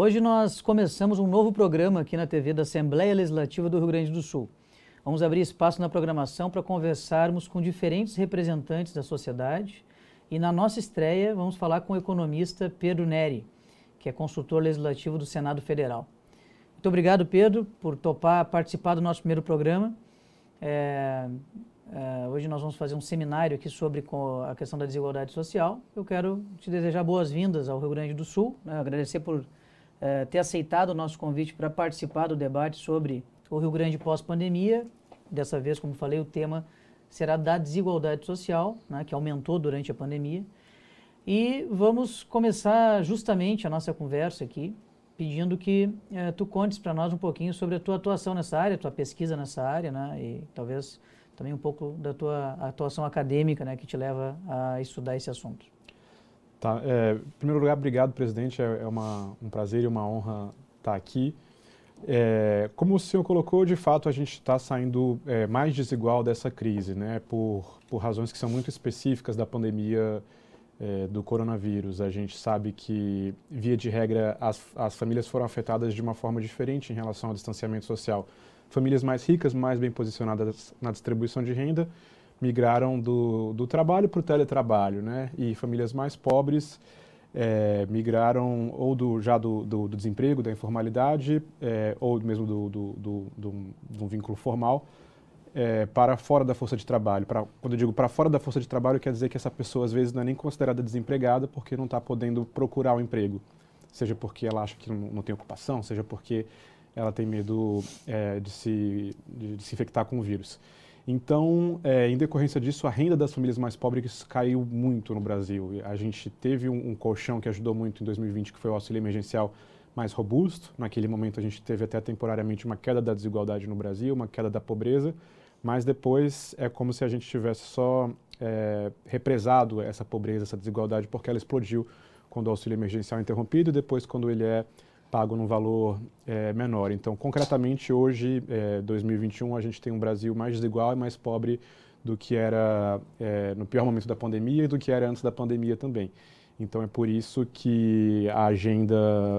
Hoje nós começamos um novo programa aqui na TV da Assembleia Legislativa do Rio Grande do Sul. Vamos abrir espaço na programação para conversarmos com diferentes representantes da sociedade e na nossa estreia vamos falar com o economista Pedro Neri, que é consultor legislativo do Senado Federal. Muito obrigado, Pedro, por topar participar do nosso primeiro programa. É, é, hoje nós vamos fazer um seminário aqui sobre a questão da desigualdade social. Eu quero te desejar boas-vindas ao Rio Grande do Sul, né, agradecer por é, ter aceitado o nosso convite para participar do debate sobre o Rio Grande pós-pandemia. Dessa vez, como falei, o tema será da desigualdade social, né, que aumentou durante a pandemia. E vamos começar justamente a nossa conversa aqui pedindo que eh, tu contes para nós um pouquinho sobre a tua atuação nessa área, tua pesquisa nessa área, né, e talvez também um pouco da tua atuação acadêmica, né, que te leva a estudar esse assunto. Tá, é, em primeiro lugar, obrigado, presidente, é, é uma, um prazer e uma honra estar aqui. É, como o senhor colocou, de fato a gente está saindo é, mais desigual dessa crise, né, por, por razões que são muito específicas da pandemia é, do coronavírus. A gente sabe que, via de regra, as, as famílias foram afetadas de uma forma diferente em relação ao distanciamento social. Famílias mais ricas, mais bem posicionadas na distribuição de renda, migraram do, do trabalho para o teletrabalho, né? E famílias mais pobres é, migraram ou do, já do, do, do desemprego, da informalidade, é, ou mesmo do, do, do, do, do vínculo formal, é, para fora da força de trabalho. Pra, quando eu digo para fora da força de trabalho, quer dizer que essa pessoa às vezes não é nem considerada desempregada porque não está podendo procurar um emprego. Seja porque ela acha que não, não, tem ocupação, seja porque ela tem medo é, de, se, de, de, se infectar com o vírus. Então, é, em decorrência disso, a renda das famílias mais pobres caiu muito no Brasil. A gente teve um, um colchão que ajudou muito em 2020, que foi o auxílio emergencial mais robusto. Naquele momento, a gente teve até temporariamente uma queda da desigualdade no Brasil, uma queda da pobreza mas depois é como se a gente tivesse só é, represado essa pobreza, essa desigualdade, porque ela explodiu quando o auxílio emergencial é interrompido e depois quando ele é pago num valor é, menor. Então, concretamente, hoje, é, 2021, a gente tem um Brasil mais desigual e mais pobre do que era é, no pior momento da pandemia e do que era antes da pandemia também. Então, é por isso que a agenda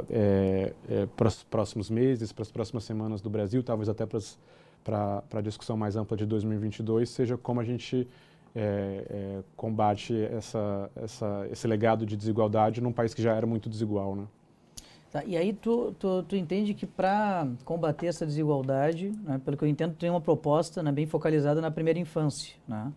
é, é, para os próximos meses, para as próximas semanas do Brasil, talvez até para a discussão mais ampla de 2022 seja como a gente é, combate essa, essa, esse legado de desigualdade num país que já era muito desigual, né? Tá, e aí tu, tu, tu entende que para combater essa desigualdade, né, pelo que eu entendo, tem uma proposta né, bem focalizada na primeira infância, né?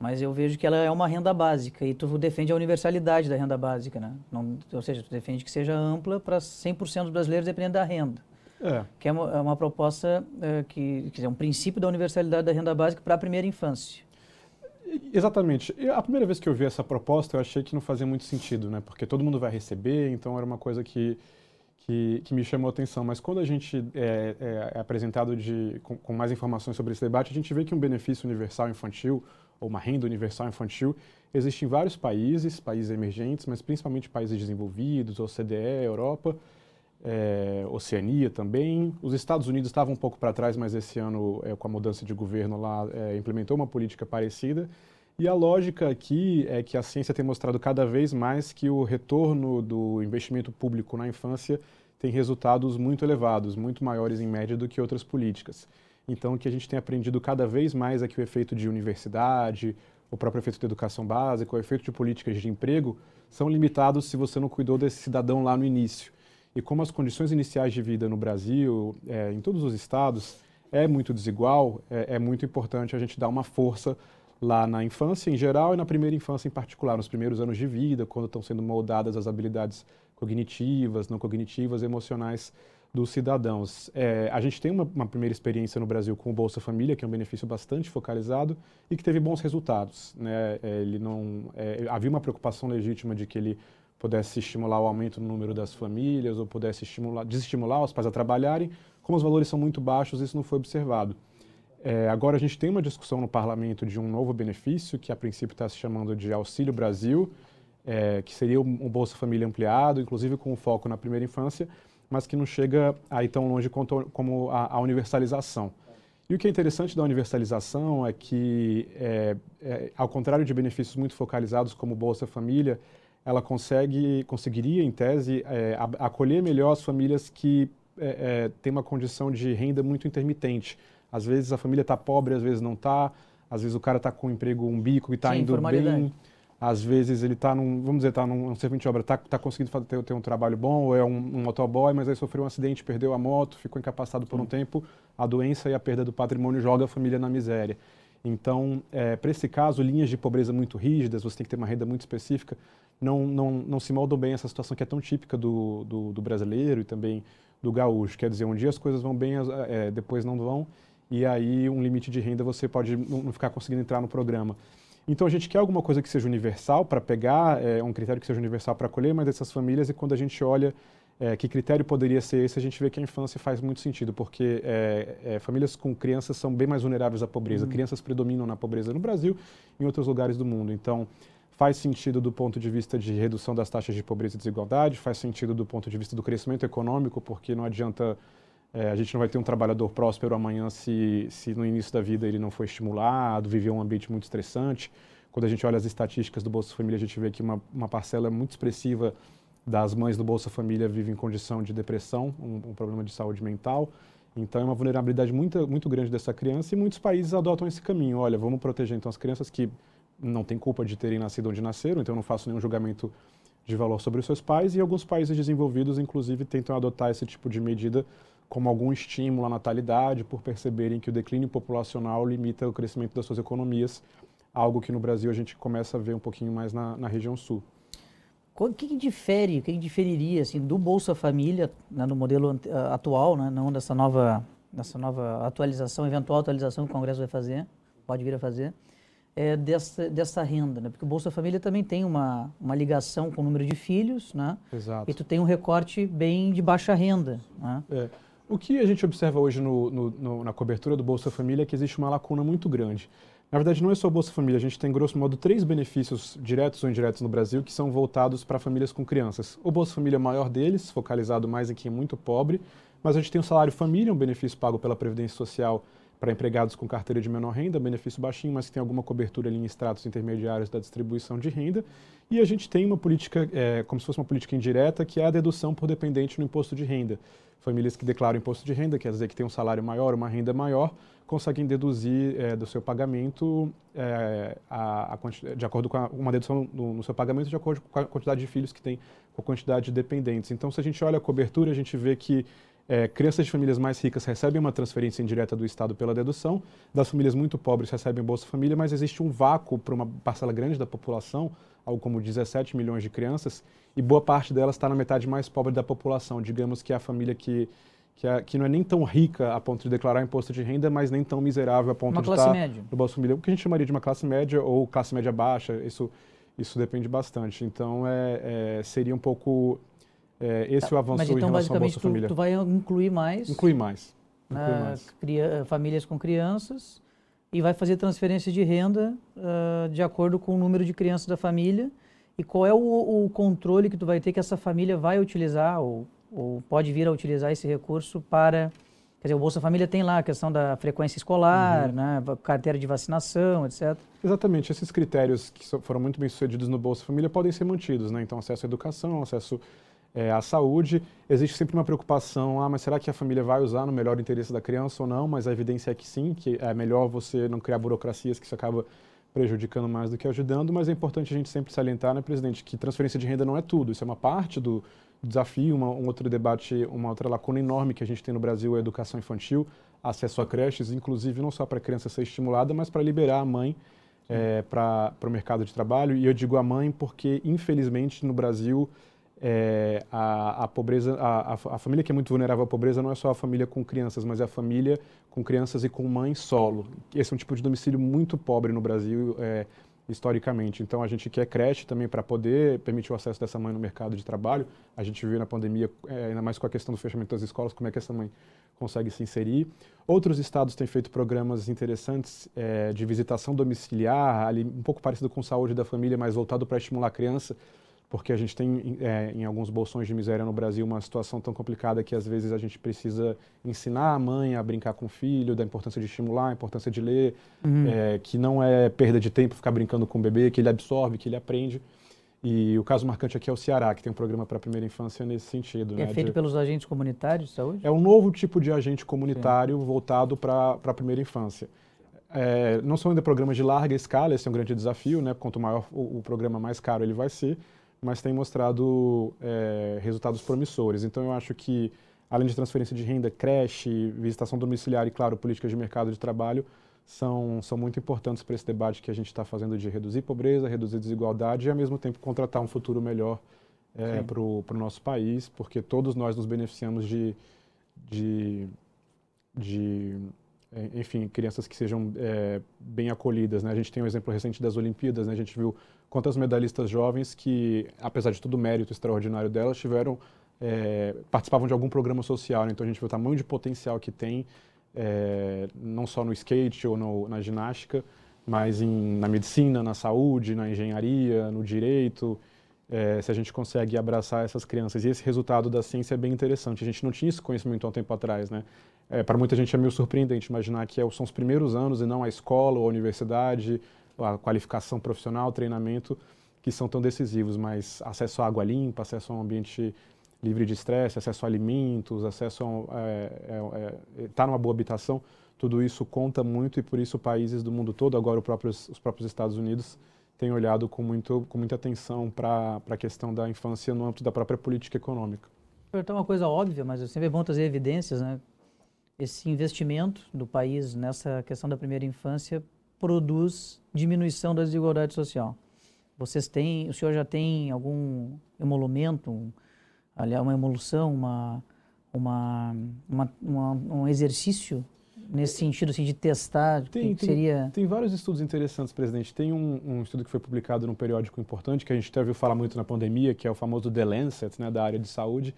Mas eu vejo que ela é uma renda básica e tu defende a universalidade da renda básica, né? Não, ou seja, tu defende que seja ampla para 100% dos brasileiros dependendo da renda. É. Que é uma, é uma proposta é, que, que é um princípio da universalidade da renda básica para a primeira infância. Exatamente. A primeira vez que eu vi essa proposta, eu achei que não fazia muito sentido, né? Porque todo mundo vai receber, então era uma coisa que, que, que me chamou a atenção. Mas quando a gente é, é, é apresentado de, com, com, mais informações sobre esse debate, a gente vê que um benefício universal infantil, ou uma renda universal infantil, existe em vários países, países emergentes, mas principalmente países desenvolvidos, OCDE, Europa, é, Oceania também. Os Estados Unidos estavam um pouco para trás, mas esse ano, é, com a mudança de governo lá, é, implementou uma política parecida. E a lógica aqui é que a ciência tem mostrado cada vez mais que o retorno do investimento público na infância tem resultados muito elevados, muito maiores em média do que outras políticas. Então, o que a gente tem aprendido cada vez mais é que o efeito de universidade, o próprio efeito de educação básica, o efeito de políticas de emprego são limitados se você não cuidou desse cidadão lá no início e como as condições iniciais de vida no Brasil, é, em todos os estados, é muito desigual, é, é, muito importante a gente dar uma força lá na infância em geral e na primeira infância em particular, nos primeiros anos de vida, quando estão sendo moldadas as habilidades cognitivas, não cognitivas, emocionais dos cidadãos. É, a gente tem uma, uma, primeira experiência no Brasil com o Bolsa Família, que é um benefício bastante focalizado e que teve bons resultados. Né? É, ele não, é, havia uma preocupação legítima de que ele pudesse estimular o aumento no número das famílias ou pudesse estimular, desestimular os pais a trabalharem, como os valores são muito baixos, isso não foi observado. É, agora a gente tem uma discussão no parlamento de um novo benefício, que a princípio está se chamando de Auxílio Brasil, é, que seria um, Bolsa Família ampliado, inclusive com foco na primeira infância, mas que não chega aí tão longe quanto, como a, a universalização. E o que é interessante da universalização é que, é, é, ao contrário de benefícios muito focalizados como Bolsa Família, ela consegue, conseguiria, em tese, é, acolher melhor as famílias que é, é, têm uma condição de renda muito intermitente. Às vezes a família está pobre, às vezes não está. Às vezes o cara está com um emprego, um bico e está indo bem. Às vezes ele está num, vamos dizer, está num um servente de obra, está tá conseguindo fazer, ter, ter, um trabalho bom, ou é um, um motoboy, mas aí sofreu um acidente, perdeu a moto, ficou incapacitado por um tempo, a doença e a perda do patrimônio joga a família na miséria. Então, é, para esse caso, linhas de pobreza muito rígidas, você tem que ter uma renda muito específica, não, não, não se moldam bem essa situação que é tão típica do, do, do brasileiro e também do gaúcho. Quer dizer, um dia as coisas vão bem, é, depois não vão, e aí um limite de renda você pode não ficar conseguindo entrar no programa. Então a gente quer alguma coisa que seja universal para pegar, é, um critério que seja universal para acolher mais dessas famílias e quando a gente olha é, que critério poderia ser esse, a gente vê que a infância faz muito sentido, porque é, é, famílias com crianças são bem mais vulneráveis à pobreza. Uhum. Crianças predominam na pobreza no Brasil e em outros lugares do mundo. Então, faz sentido do ponto de vista de redução das taxas de pobreza e desigualdade, faz sentido do ponto de vista do crescimento econômico, porque não adianta é, a gente não vai ter um trabalhador próspero amanhã se, se no início da vida ele não foi estimulado, viveu um ambiente muito estressante. Quando a gente olha as estatísticas do Bolsa Família, a gente vê que uma, uma parcela muito expressiva das mães do Bolsa Família vive em condição de depressão, um, um, problema de saúde mental. Então é uma vulnerabilidade muito, muito grande dessa criança e muitos países adotam esse caminho. Olha, vamos proteger então as crianças que não têm culpa de terem nascido onde nasceram, então eu não faço nenhum julgamento de valor sobre os seus pais e alguns países desenvolvidos inclusive tentam adotar esse tipo de medida como algum estímulo à natalidade por perceberem que o declínio populacional limita o crescimento das suas economias, algo que no Brasil a gente começa a ver um pouquinho mais na, na região sul. O que, que difere, o que, que, diferiria assim, do Bolsa Família né, no modelo atual, né, não dessa nova, dessa nova atualização, eventual atualização que o Congresso vai fazer, pode vir a fazer, é, dessa, dessa renda, né? Porque o Bolsa Família também tem uma, uma ligação com o número de filhos, né? Exato. E tu tem um recorte bem de baixa renda, né? É. O que a gente observa hoje no, no, no, na cobertura do Bolsa Família é que existe uma lacuna muito grande. Na verdade, não é só o Bolsa Família, a gente tem, grosso modo, três benefícios diretos ou indiretos no Brasil que são voltados para famílias com crianças. O Bolsa Família é o maior deles, focalizado mais em quem é muito pobre, mas a gente tem o Salário Família, um benefício pago pela Previdência Social para empregados com carteira de menor renda, benefício baixinho, mas que tem alguma cobertura ali em estratos intermediários da distribuição de renda. E a gente tem uma política, é, como se fosse uma política indireta, que é a dedução por dependente no imposto de renda. Famílias que declaram imposto de renda, quer dizer que tem um salário maior, uma renda maior, conseguem deduzir é, do seu pagamento, é, a, a, de acordo com a, uma dedução no, no, seu pagamento de acordo com a quantidade de filhos que tem, com a quantidade de dependentes. Então, se a gente olha a cobertura, a gente vê que é, crianças de famílias mais ricas recebem uma transferência indireta do Estado pela dedução, das famílias muito pobres recebem Bolsa Família, mas existe um vácuo para uma parcela grande da população, algo como 17 milhões de crianças, e boa parte delas está na metade mais pobre da população. Digamos que é a família que que, é, que não é nem tão rica a ponto de declarar imposto de renda, mas nem tão miserável a ponto uma de estar média. no Bolsa Família. O que a gente chamaria de uma classe média ou classe média baixa, isso, isso depende bastante. Então, é, é seria um pouco é, esse tá. o avanço mas, então, em relação ao Bolsa tu, Família. tu vai incluir mais... Incluir mais. Incluir mais. Cria, famílias com crianças e vai fazer transferência de renda uh, de acordo com o número de crianças da família e qual é o, o controle que tu vai ter que essa família vai utilizar ou ou pode vir a utilizar esse recurso para. Quer dizer, o Bolsa Família tem lá a questão da frequência escolar, uhum. né, carteira de vacinação, etc. Exatamente. Esses critérios que foram muito bem sucedidos no Bolsa Família podem ser mantidos, né? Então, acesso à educação, acesso é, à saúde. Existe sempre uma preocupação, ah, mas será que a família vai usar no melhor interesse da criança ou não? Mas a evidência é que sim, que é melhor você não criar burocracias que isso acaba prejudicando mais do que ajudando, mas é importante a gente sempre salientar, né, presidente, que transferência de renda não é tudo, isso é uma parte do, desafio, uma, um outro debate, uma outra lacuna enorme que a gente tem no Brasil é a educação infantil, acesso a creches, inclusive não só para a criança ser estimulada, mas para liberar a mãe é, para o mercado de trabalho. E eu digo a mãe porque, infelizmente, no Brasil, é, a, a, pobreza, a, a, família que é muito vulnerável à pobreza não é só a família com crianças, mas é a família com crianças e com mãe solo. Esse é um tipo de domicílio muito pobre no Brasil. É, historicamente. Então a gente quer creche também para poder permitir o acesso dessa mãe no mercado de trabalho. A gente viu na pandemia, é, ainda mais com a questão do fechamento das escolas, como é que essa mãe consegue se inserir. Outros estados têm feito programas interessantes é, de visitação domiciliar, ali um pouco parecido com saúde da família, mas voltado para estimular a criança porque a gente tem é, em alguns bolsões de miséria no Brasil uma situação tão complicada que às vezes a gente precisa ensinar a mãe a brincar com o filho, da importância de estimular, a importância de ler, uhum. é, que não é perda de tempo ficar brincando com o bebê, que ele absorve, que ele aprende. E o caso marcante aqui é o Ceará, que tem um programa para a primeira infância nesse sentido. É né, feito de... pelos agentes comunitários de saúde? É um novo tipo de agente comunitário Sim. voltado para a primeira infância. É, não são ainda programas de larga escala, esse é um grande desafio, né? Quanto maior o, o programa, mais caro ele vai ser, mas tem mostrado é, resultados promissores. Então, eu acho que, além de transferência de renda, creche, visitação domiciliar e, claro, políticas de mercado de trabalho, são, são muito importantes para esse debate que a gente está fazendo de reduzir pobreza, reduzir desigualdade e, ao mesmo tempo, contratar um futuro melhor é, para o nosso país, porque todos nós nos beneficiamos de, de, de enfim, crianças que sejam é, bem acolhidas. Né? A gente tem um exemplo recente das Olimpíadas, né? a gente viu quantas medalhistas jovens que, apesar de todo o mérito extraordinário delas, tiveram, é, participavam de algum programa social. Né? Então a gente viu o tamanho de potencial que tem é, não só no skate ou no, na ginástica, mas em, na medicina, na saúde, na engenharia, no direito. É, se a gente consegue abraçar essas crianças. E esse resultado da ciência é bem interessante. A gente não tinha esse conhecimento há um tempo atrás, né? É, para muita gente é meio surpreendente imaginar que é, são os primeiros anos e não a escola ou a universidade, a qualificação profissional, treinamento, que são tão decisivos, mas acesso à água limpa, acesso a um ambiente livre de estresse, acesso a alimentos, acesso a estar é, é, é, tá numa boa habitação, tudo isso conta muito e por isso países do mundo todo, agora próprios, os próprios Estados Unidos, têm olhado com, muito, com muita atenção para a questão da infância no âmbito da própria política econômica. Então, uma coisa óbvia, mas sempre é bom trazer evidências, né? Esse investimento do país nessa questão da primeira infância produz diminuição da desigualdade social. Vocês têm, o senhor já tem algum emolumento, um, aliás, uma emolução, uma, uma, uma, uma, um exercício nesse sentido assim, de testar? Tem, que seria... tem vários estudos interessantes, presidente. Tem um, um, estudo que foi publicado num periódico importante, que a gente até ouviu falar muito na pandemia, que é o famoso The Lancet, né, da área de saúde,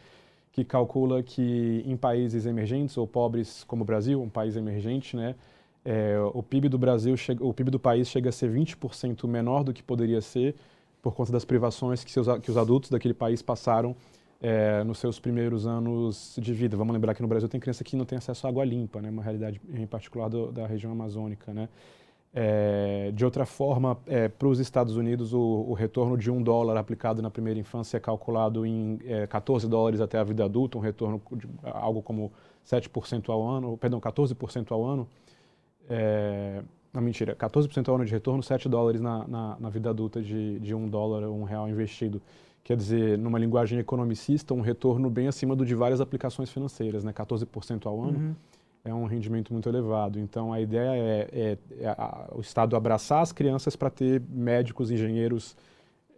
que calcula que em países emergentes ou pobres como o Brasil, um país emergente, né, é, o PIB do Brasil, chega, o PIB do país chega a ser 20% menor do que poderia ser por conta das privações que, seus, que os adultos daquele país passaram é, nos seus primeiros anos de vida. Vamos lembrar que no Brasil tem criança que não tem acesso à água limpa, né? uma realidade em particular do, da região amazônica. Né? É, de outra forma, é, para os Estados Unidos, o, o, retorno de um dólar aplicado na primeira infância é calculado em é, 14 dólares até a vida adulta, um retorno de algo como 7% ao ano, perdão, 14% ao ano. É, não, mentira, 14% ao ano de retorno, 7 dólares na, na, na vida adulta de, de um dólar ou um real investido quer dizer, numa linguagem economicista, um retorno bem acima do de várias aplicações financeiras, né? 14% ao ano. Uhum. É um rendimento muito elevado. Então, a ideia é, é, é a, o Estado abraçar as crianças para ter médicos, engenheiros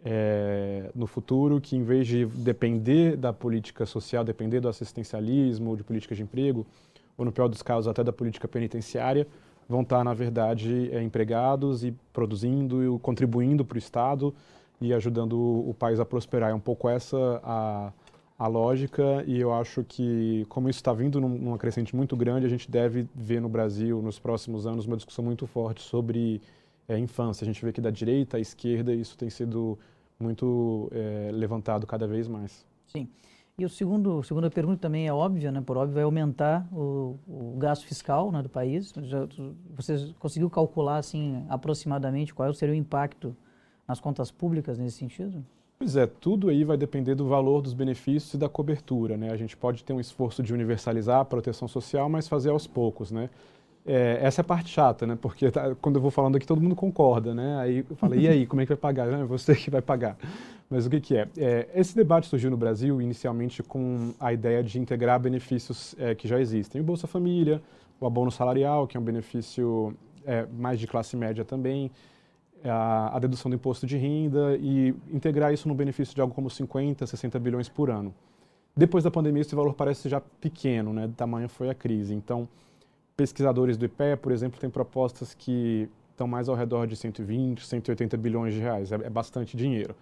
é, no futuro que, em vez de depender da política social, depender do assistencialismo, de política de emprego, ou, no pior dos casos, até da política penitenciária, vão estar, na verdade, é, empregados e produzindo e contribuindo para o Estado e ajudando o, país a prosperar. É um pouco essa a, a lógica e eu acho que, como isso está vindo num, numa crescente muito grande, a gente deve ver no Brasil, nos próximos anos, uma discussão muito forte sobre é, infância. A gente vê que da direita à esquerda isso tem sido muito é, levantado cada vez mais. Sim. E o segundo, a segunda pergunta também é óbvia, né? Por óbvio, vai aumentar o, o gasto fiscal né, do país. Já, você conseguiu calcular, assim, aproximadamente qual seria o impacto nas contas públicas nesse sentido? Pois é, tudo aí vai depender do valor dos benefícios e da cobertura, né? A gente pode ter um esforço de universalizar a proteção social, mas fazer aos poucos, né? É, essa é a parte chata, né? Porque tá, quando eu vou falando aqui, todo mundo concorda, né? Aí eu falo, e aí, como é que vai pagar? É você que vai pagar. Mas o que, que é? é? Esse debate surgiu no Brasil inicialmente com a ideia de integrar benefícios é, que já existem. O Bolsa Família, o abono salarial, que é um benefício é, mais de classe média também, a, a, dedução do imposto de renda e integrar isso no benefício de algo como 50, 60 bilhões por ano. Depois da pandemia, esse valor parece já pequeno, né? Do tamanho foi a crise. Então, pesquisadores do IPE, por exemplo, têm propostas que estão mais ao redor de 120, 180 bilhões de reais. É, é bastante dinheiro.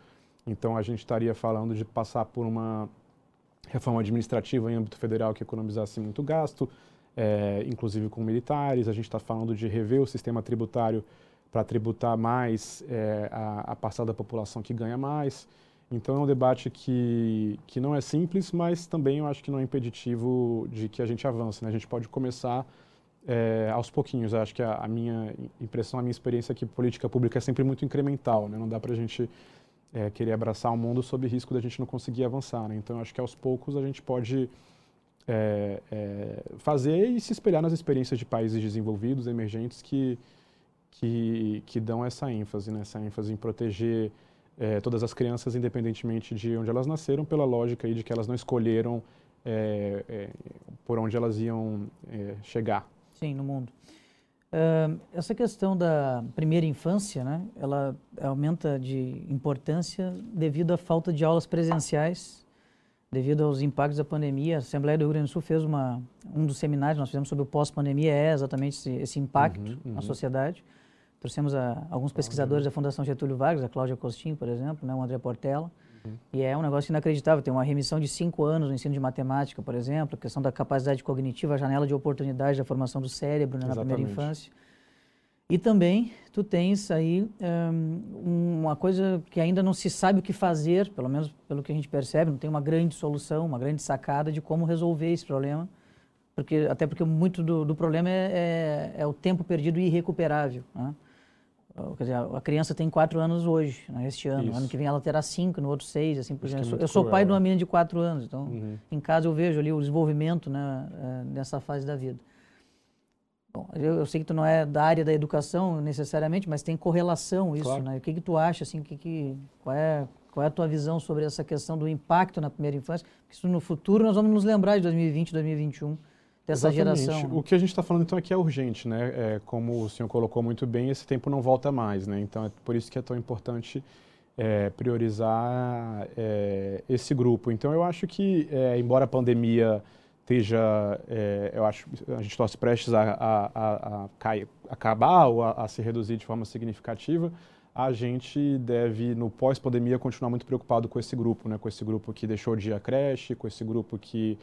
Então, a gente estaria falando de passar por uma reforma administrativa em âmbito federal que economizasse muito gasto, é, inclusive com militares. A gente está falando de rever o sistema tributário para tributar mais é, a, a parcela da população que ganha mais. Então é um debate que, que não é simples, mas também eu acho que não é impeditivo de que a gente avance. Né? A gente pode começar é, aos pouquinhos. Eu acho que a, a, minha impressão, a minha experiência é que política pública é sempre muito incremental. Né? Não dá para a gente é, querer abraçar o mundo sob risco da gente não conseguir avançar. Né? Então, acho que aos poucos a gente pode é, é, fazer e se espelhar nas experiências de países desenvolvidos, emergentes, que, que, que dão essa ênfase, né? essa ênfase em proteger é, todas as crianças, independentemente de onde elas nasceram, pela lógica aí de que elas não escolheram é, é, por onde elas iam chegar. Sim, no mundo. Uh, essa questão da primeira infância, né, ela aumenta de importância devido à falta de aulas presenciais, devido aos impactos da pandemia. A Assembleia do Rio Grande do Sul fez uma, um dos seminários que nós fizemos sobre o pós-pandemia é exatamente esse, esse impacto uhum, uhum. na sociedade. Trouxemos a, alguns pesquisadores da Fundação Getúlio Vargas, a Cláudia Costin, por exemplo, né, o André Portela, e é um negócio inacreditável. Tem uma remissão de cinco anos no ensino de matemática, por exemplo, a questão da capacidade cognitiva, a janela de oportunidade da formação do cérebro né, na primeira infância. E também tu tens aí um, uma coisa que ainda não se sabe o que fazer, pelo menos pelo que a gente percebe, não tem uma grande solução, uma grande sacada de como resolver esse problema, porque até porque muito do, do problema é, é, é, o tempo perdido irrecuperável. Né? Quer dizer, a criança tem quatro anos hoje, né, este ano. Isso. Ano que vem ela terá cinco, no outro seis, assim por diante. É eu sou cruel, pai de uma menina de quatro anos, então uhum. em casa eu vejo ali o desenvolvimento né, é, nessa fase da vida. Bom, eu, eu, sei que tu não é da área da educação necessariamente, mas tem correlação isso, claro. né? O que que tu acha, assim, que, que, qual, é, qual é a tua visão sobre essa questão do impacto na primeira infância? Porque isso no futuro nós vamos nos lembrar de 2020, 2021 dessa Exatamente. geração. O que a gente está falando então aqui é urgente, né? É, como o senhor colocou muito bem, esse tempo não volta mais, né? Então é por isso que é tão importante é, priorizar é, esse grupo. Então eu acho que, é, embora a pandemia esteja, é, eu acho, a gente torce prestes a, a, a, a cair, acabar ou a, se reduzir de forma significativa, a gente deve, no pós-pandemia, continuar muito preocupado com esse grupo, né? Com esse grupo que deixou de ir à creche, com esse grupo que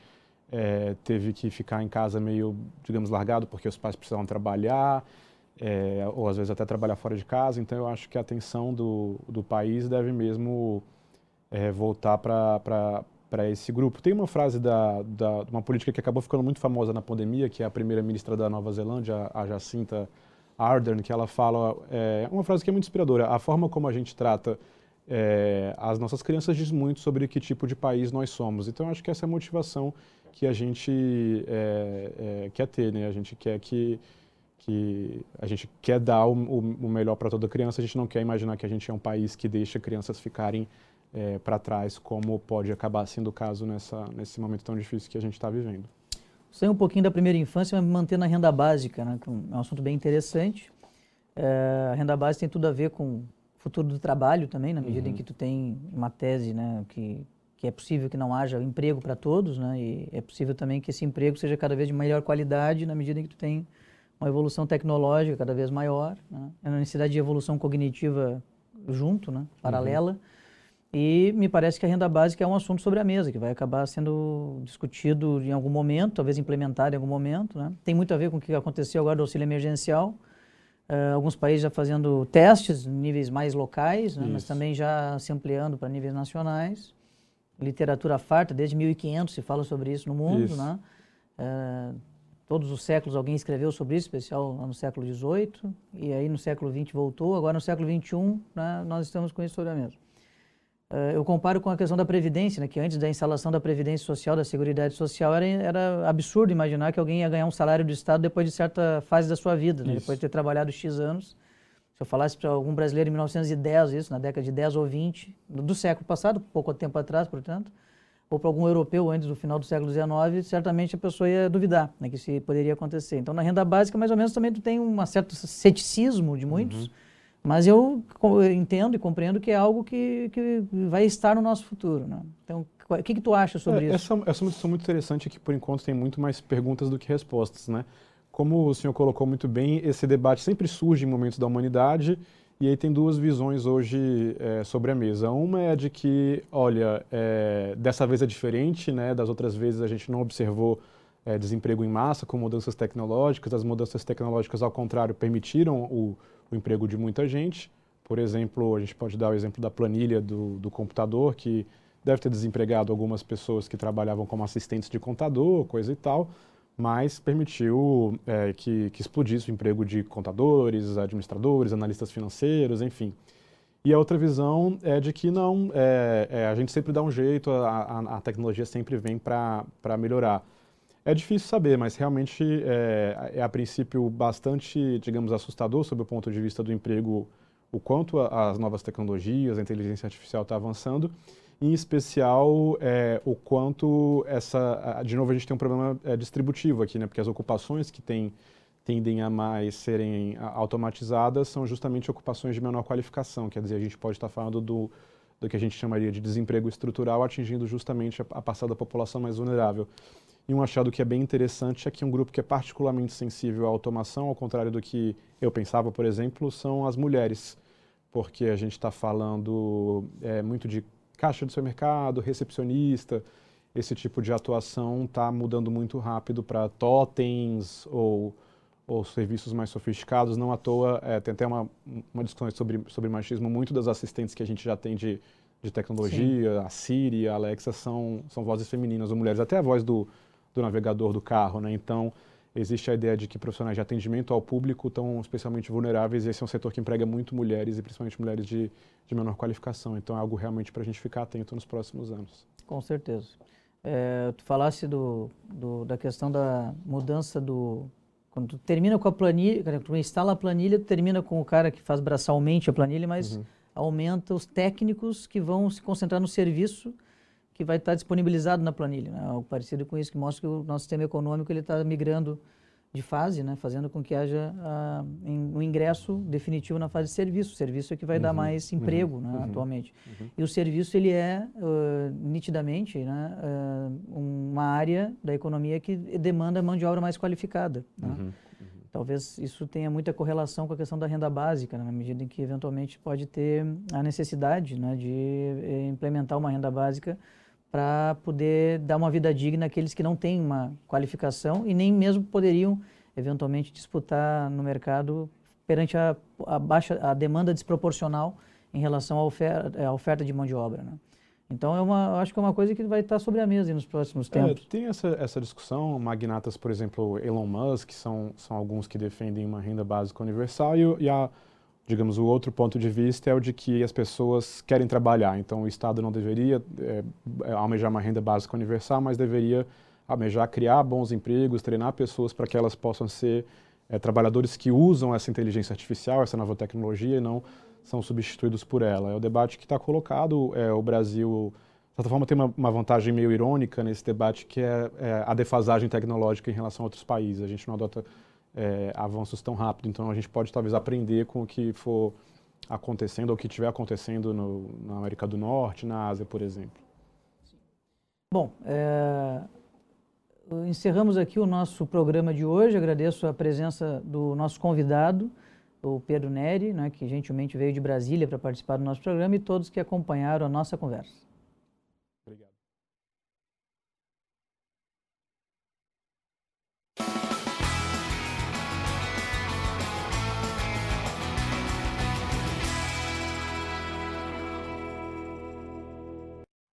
é, teve que ficar em casa meio, digamos, largado porque os pais precisavam trabalhar, é, ou às vezes até trabalhar fora de casa. Então eu acho que a atenção do, do país deve mesmo é, voltar para esse grupo. Tem uma frase da, da uma política que acabou ficando muito famosa na pandemia, que é a primeira-ministra da Nova Zelândia, a Jacinta Ardern, que ela fala, é uma frase que é muito inspiradora, a forma como a gente trata é, as nossas crianças diz muito sobre que tipo de país nós somos. Então, acho que essa é a motivação que a gente é, é, quer ter, né? A gente quer que, que a gente quer dar o, o melhor para toda criança. A gente não quer imaginar que a gente é um país que deixa crianças ficarem é, para trás, como pode acabar sendo o caso nessa, nesse momento tão difícil que a gente está vivendo. Sair um pouquinho da primeira infância, mas manter na renda básica, né? É um assunto bem interessante. É, a renda básica tem tudo a ver com o futuro do trabalho também, na medida uhum. em que tu tem uma tese, né, que que é possível que não haja emprego para todos, né? E é possível também que esse emprego seja cada vez de melhor qualidade na medida em que tu tem uma evolução tecnológica cada vez maior, né? É a necessidade de evolução cognitiva junto, né? Paralela. Uhum. E me parece que a renda básica é um assunto sobre a mesa, que vai acabar sendo discutido em algum momento, talvez implementado em algum momento. Né? Tem muito a ver com o que aconteceu agora do auxílio emergencial. Uh, alguns países já fazendo testes em níveis mais locais, né? mas também já se ampliando para níveis nacionais literatura farta, desde 1500 se fala sobre isso no mundo, isso. né? É, todos os séculos alguém escreveu sobre isso, especial no século XVIII, e aí no século XX voltou, agora no século XXI né, nós estamos com isso sobre a. É, eu comparo com a questão da Previdência, né, que antes da instalação da Previdência Social, da Seguridade Social, era, era absurdo imaginar que alguém ia ganhar um salário do Estado depois de certa fase da sua vida, né, depois de ter trabalhado X anos, se eu falasse para algum brasileiro em 1910, isso, na década de 10 ou 20, do século passado, pouco tempo atrás, portanto, ou para algum europeu antes do final do século XIX, certamente a pessoa ia duvidar né, que isso poderia acontecer. Então, na renda básica, mais ou menos, também tem um certo ceticismo de muitos, uhum. mas eu entendo e compreendo que é algo que, que vai estar no nosso futuro. Né? Então, o que, que tu acha sobre é, isso? Essa, essa é uma discussão muito interessante que, por enquanto, tem muito mais perguntas do que respostas, né? Como o senhor colocou muito bem, esse debate sempre surge em momentos da humanidade e aí tem duas visões hoje é, sobre a mesa. Uma é de que, olha, é, dessa vez é diferente, né? Das outras vezes a gente não observou é, desemprego em massa com mudanças tecnológicas. As mudanças tecnológicas, ao contrário, permitiram o, o emprego de muita gente. Por exemplo, a gente pode dar o exemplo da planilha do, do computador, que deve ter desempregado algumas pessoas que trabalhavam como assistentes de contador, coisa e tal mas permitiu é, que, que, explodisse o emprego de contadores, administradores, analistas financeiros, enfim. E a outra visão é de que não, é, é, a gente sempre dá um jeito, a, a, a tecnologia sempre vem para melhorar. É difícil saber, mas realmente é, é, a princípio bastante, digamos, assustador sob o ponto de vista do emprego, o quanto as novas tecnologias, a inteligência artificial está avançando, em especial é, o quanto essa, de novo a gente tem um problema é, distributivo aqui, né, porque as ocupações que tem, tendem a mais serem automatizadas são justamente ocupações de menor qualificação, quer dizer, a gente pode estar falando do, do que a gente chamaria de desemprego estrutural, atingindo justamente a, a parcela da população mais vulnerável. E um achado que é bem interessante é que um grupo que é particularmente sensível à automação, ao contrário do que eu pensava, por exemplo, são as mulheres, porque a gente está falando é, muito de caixa de supermercado, recepcionista, esse tipo de atuação está mudando muito rápido para totens ou, ou serviços mais sofisticados. Não à toa, é, tem até uma, uma discussão sobre, sobre machismo, muito das assistentes que a gente já tem de, de tecnologia, Sim. a Siri, a Alexa, são, são vozes femininas ou mulheres. Até a voz do, do navegador do carro, né? Então, existe a ideia de que profissionais de atendimento ao público estão especialmente vulneráveis e esse é um setor que emprega muito mulheres e principalmente mulheres de, de menor qualificação. Então, é algo realmente para a gente ficar atento nos próximos anos. Com certeza. É, tu falasse do, do, da questão da mudança do... Quando tu termina com a planilha, quando tu instala a planilha, tu termina com o cara que faz braçalmente a planilha, mas uhum. aumenta os técnicos que vão se concentrar no serviço que vai estar disponibilizado na planilha, né? algo parecido com isso, que mostra que o nosso sistema econômico ele está migrando de fase, né? fazendo com que haja uh, um ingresso definitivo na fase de serviço. O serviço é que vai uhum, dar mais uhum, emprego né, uhum, atualmente. Uhum. E o serviço ele é uh, nitidamente né, uh, uma área da economia que demanda mão de obra mais qualificada. Né? Uhum, uhum. Talvez isso tenha muita correlação com a questão da renda básica, né, na medida em que eventualmente pode ter a necessidade né, de eh, implementar uma renda básica para poder dar uma vida digna àqueles que não têm uma qualificação e nem mesmo poderiam eventualmente disputar no mercado perante a, a baixa a demanda desproporcional em relação à oferta, à oferta de mão de obra. Né? Então, é uma, acho que é uma coisa que vai estar sobre a mesa nos próximos é, tempos. É, tem essa, essa discussão, magnatas, por exemplo, Elon Musk, são, são alguns que defendem uma renda básica universal, e, e a, digamos, o outro ponto de vista é o de que as pessoas querem trabalhar. Então, o Estado não deveria é, almejar uma renda básica universal, mas deveria almejar criar bons empregos, treinar pessoas para que elas possam ser é, trabalhadores que usam essa inteligência artificial, essa nova tecnologia, e não são substituídos por ela. É o debate que está colocado. É, o Brasil, de certa forma, tem uma, uma, vantagem meio irônica nesse debate, que é, é a defasagem tecnológica em relação a outros países. A gente não adota é, avanços tão rápido. Então a gente pode talvez aprender com o que for acontecendo ou o que estiver acontecendo no, na América do Norte, na Ásia, por exemplo. Bom, é, encerramos aqui o nosso programa de hoje. Agradeço a presença do nosso convidado, o Pedro Neri, né, que gentilmente veio de Brasília para participar do nosso programa, e todos que acompanharam a nossa conversa.